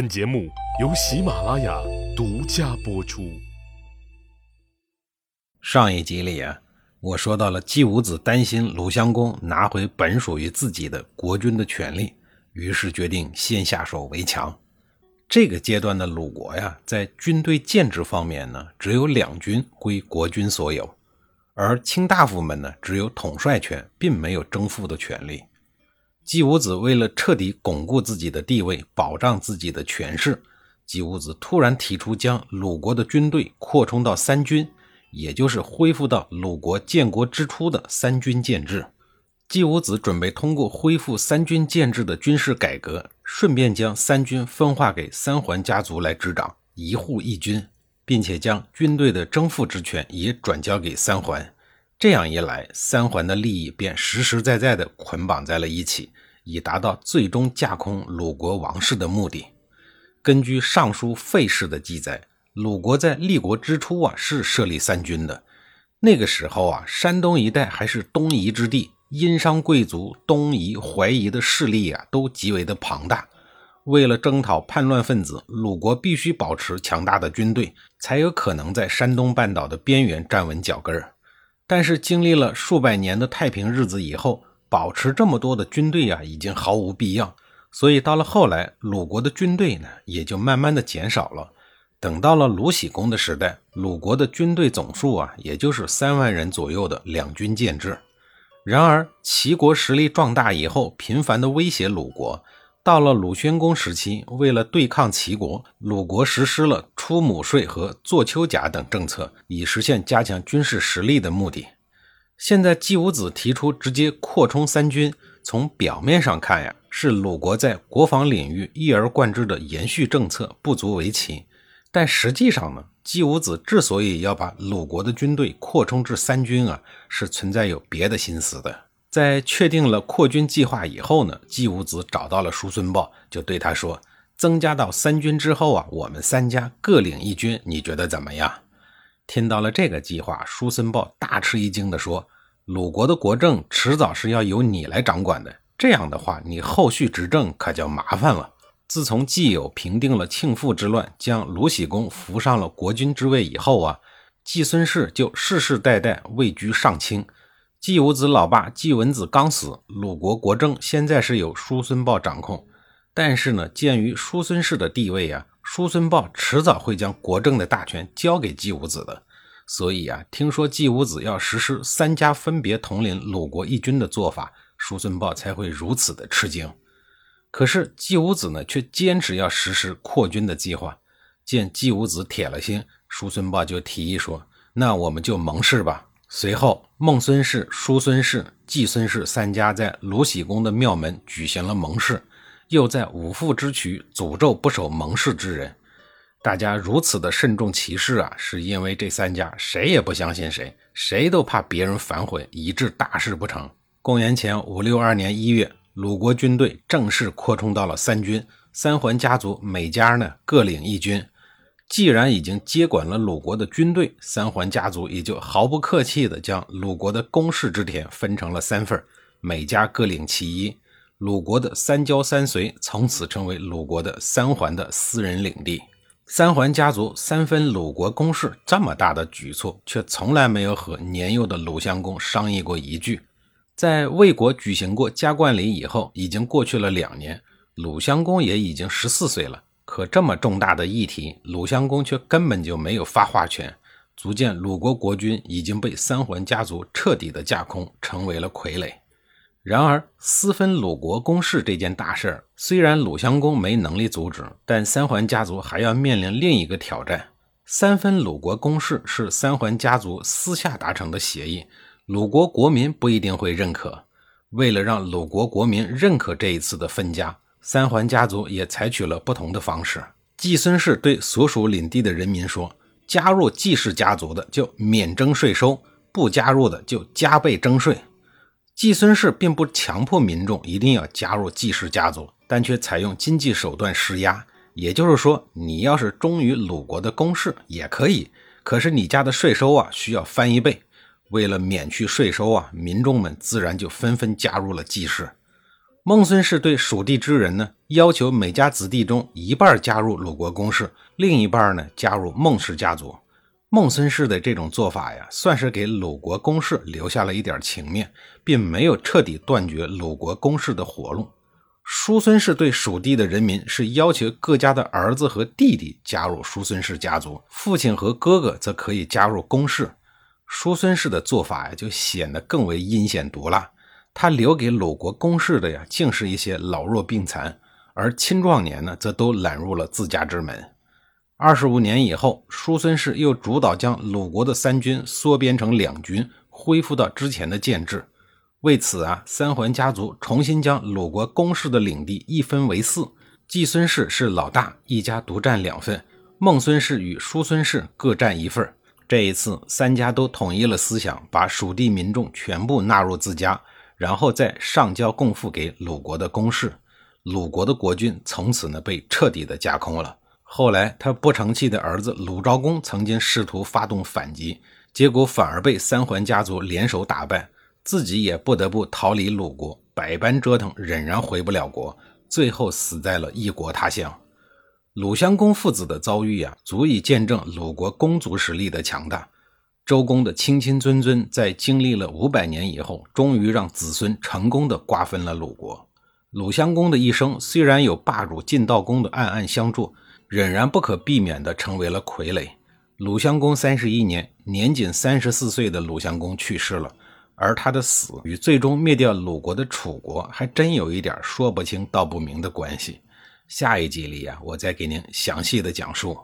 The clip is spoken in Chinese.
本节目由喜马拉雅独家播出。上一集里啊，我说到了季武子担心鲁襄公拿回本属于自己的国君的权利，于是决定先下手为强。这个阶段的鲁国呀，在军队建制方面呢，只有两军归国君所有，而卿大夫们呢，只有统帅权，并没有征服的权利。季武子为了彻底巩固自己的地位，保障自己的权势，季武子突然提出将鲁国的军队扩充到三军，也就是恢复到鲁国建国之初的三军建制。季武子准备通过恢复三军建制的军事改革，顺便将三军分化给三桓家族来执掌，一户一军，并且将军队的征赋之权也转交给三桓。这样一来，三环的利益便实实在在地捆绑在了一起，以达到最终架空鲁国王室的目的。根据《尚书费氏》的记载，鲁国在立国之初啊是设立三军的。那个时候啊，山东一带还是东夷之地，殷商贵族、东夷、淮夷的势力啊都极为的庞大。为了征讨叛乱分子，鲁国必须保持强大的军队，才有可能在山东半岛的边缘站稳脚跟儿。但是经历了数百年的太平日子以后，保持这么多的军队呀，已经毫无必要。所以到了后来，鲁国的军队呢，也就慢慢的减少了。等到了鲁僖公的时代，鲁国的军队总数啊，也就是三万人左右的两军建制。然而齐国实力壮大以后，频繁的威胁鲁国。到了鲁宣公时期，为了对抗齐国，鲁国实施了出亩税和坐丘甲等政策，以实现加强军事实力的目的。现在季武子提出直接扩充三军，从表面上看呀，是鲁国在国防领域一而贯之的延续政策，不足为奇。但实际上呢，季武子之所以要把鲁国的军队扩充至三军啊，是存在有别的心思的。在确定了扩军计划以后呢，季武子找到了叔孙豹，就对他说：“增加到三军之后啊，我们三家各领一军，你觉得怎么样？”听到了这个计划，叔孙豹大吃一惊地说：“鲁国的国政迟早是要由你来掌管的，这样的话，你后续执政可就麻烦了。”自从季友平定了庆父之乱，将鲁僖公扶上了国君之位以后啊，季孙氏就世世代代位居上卿。季武子老爸季文子刚死，鲁国国政现在是由叔孙豹掌控。但是呢，鉴于叔孙氏的地位啊，叔孙豹迟早会将国政的大权交给季武子的。所以啊，听说季武子要实施三家分别统领鲁国一军的做法，叔孙豹才会如此的吃惊。可是季武子呢，却坚持要实施扩军的计划。见季武子铁了心，叔孙豹就提议说：“那我们就盟誓吧。”随后，孟孙氏、叔孙氏、季孙氏三家在鲁僖公的庙门举行了盟誓，又在五父之渠诅咒不守盟誓之人。大家如此的慎重其事啊，是因为这三家谁也不相信谁，谁都怕别人反悔，以致大事不成。公元前五六二年一月，鲁国军队正式扩充到了三军，三桓家族每家呢各领一军。既然已经接管了鲁国的军队，三桓家族也就毫不客气地将鲁国的公室之田分成了三份，每家各领其一。鲁国的三郊三随从此成为鲁国的三桓的私人领地。三桓家族三分鲁国公室这么大的举措，却从来没有和年幼的鲁襄公商议过一句。在魏国举行过加冠礼以后，已经过去了两年，鲁襄公也已经十四岁了。可这么重大的议题，鲁襄公却根本就没有发话权，足见鲁国国君已经被三桓家族彻底的架空，成为了傀儡。然而，私分鲁国公事这件大事儿，虽然鲁襄公没能力阻止，但三桓家族还要面临另一个挑战：三分鲁国公事是三桓家族私下达成的协议，鲁国国民不一定会认可。为了让鲁国国民认可这一次的分家，三桓家族也采取了不同的方式。季孙氏对所属领地的人民说：“加入季氏家族的就免征税收，不加入的就加倍征税。”季孙氏并不强迫民众一定要加入季氏家族，但却采用经济手段施压。也就是说，你要是忠于鲁国的公室也可以，可是你家的税收啊需要翻一倍。为了免去税收啊，民众们自然就纷纷加入了季氏。孟孙氏对蜀地之人呢，要求每家子弟中一半加入鲁国公室，另一半呢加入孟氏家族。孟孙氏的这种做法呀，算是给鲁国公室留下了一点情面，并没有彻底断绝鲁国公室的活路。叔孙氏对蜀地的人民是要求各家的儿子和弟弟加入叔孙氏家族，父亲和哥哥则可以加入公室。叔孙氏的做法呀，就显得更为阴险毒辣。他留给鲁国公室的呀，竟是一些老弱病残，而青壮年呢，则都揽入了自家之门。二十五年以后，叔孙氏又主导将鲁国的三军缩编成两军，恢复到之前的建制。为此啊，三桓家族重新将鲁国公室的领地一分为四，季孙氏是老大，一家独占两份；孟孙氏与叔孙氏各占一份。这一次，三家都统一了思想，把蜀地民众全部纳入自家，然后再上交贡赋给鲁国的公室。鲁国的国君从此呢，被彻底的架空了。后来，他不成器的儿子鲁昭公曾经试图发动反击，结果反而被三桓家族联手打败，自己也不得不逃离鲁国，百般折腾，仍然回不了国，最后死在了异国他乡。鲁襄公父子的遭遇呀，足以见证鲁国公族实力的强大。周公的亲亲尊尊，在经历了五百年以后，终于让子孙成功的瓜分了鲁国。鲁襄公的一生虽然有霸主晋悼公的暗暗相助。仍然不可避免地成为了傀儡。鲁襄公三十一年，年仅三十四岁的鲁襄公去世了，而他的死与最终灭掉鲁国的楚国还真有一点说不清道不明的关系。下一集里呀，我再给您详细的讲述。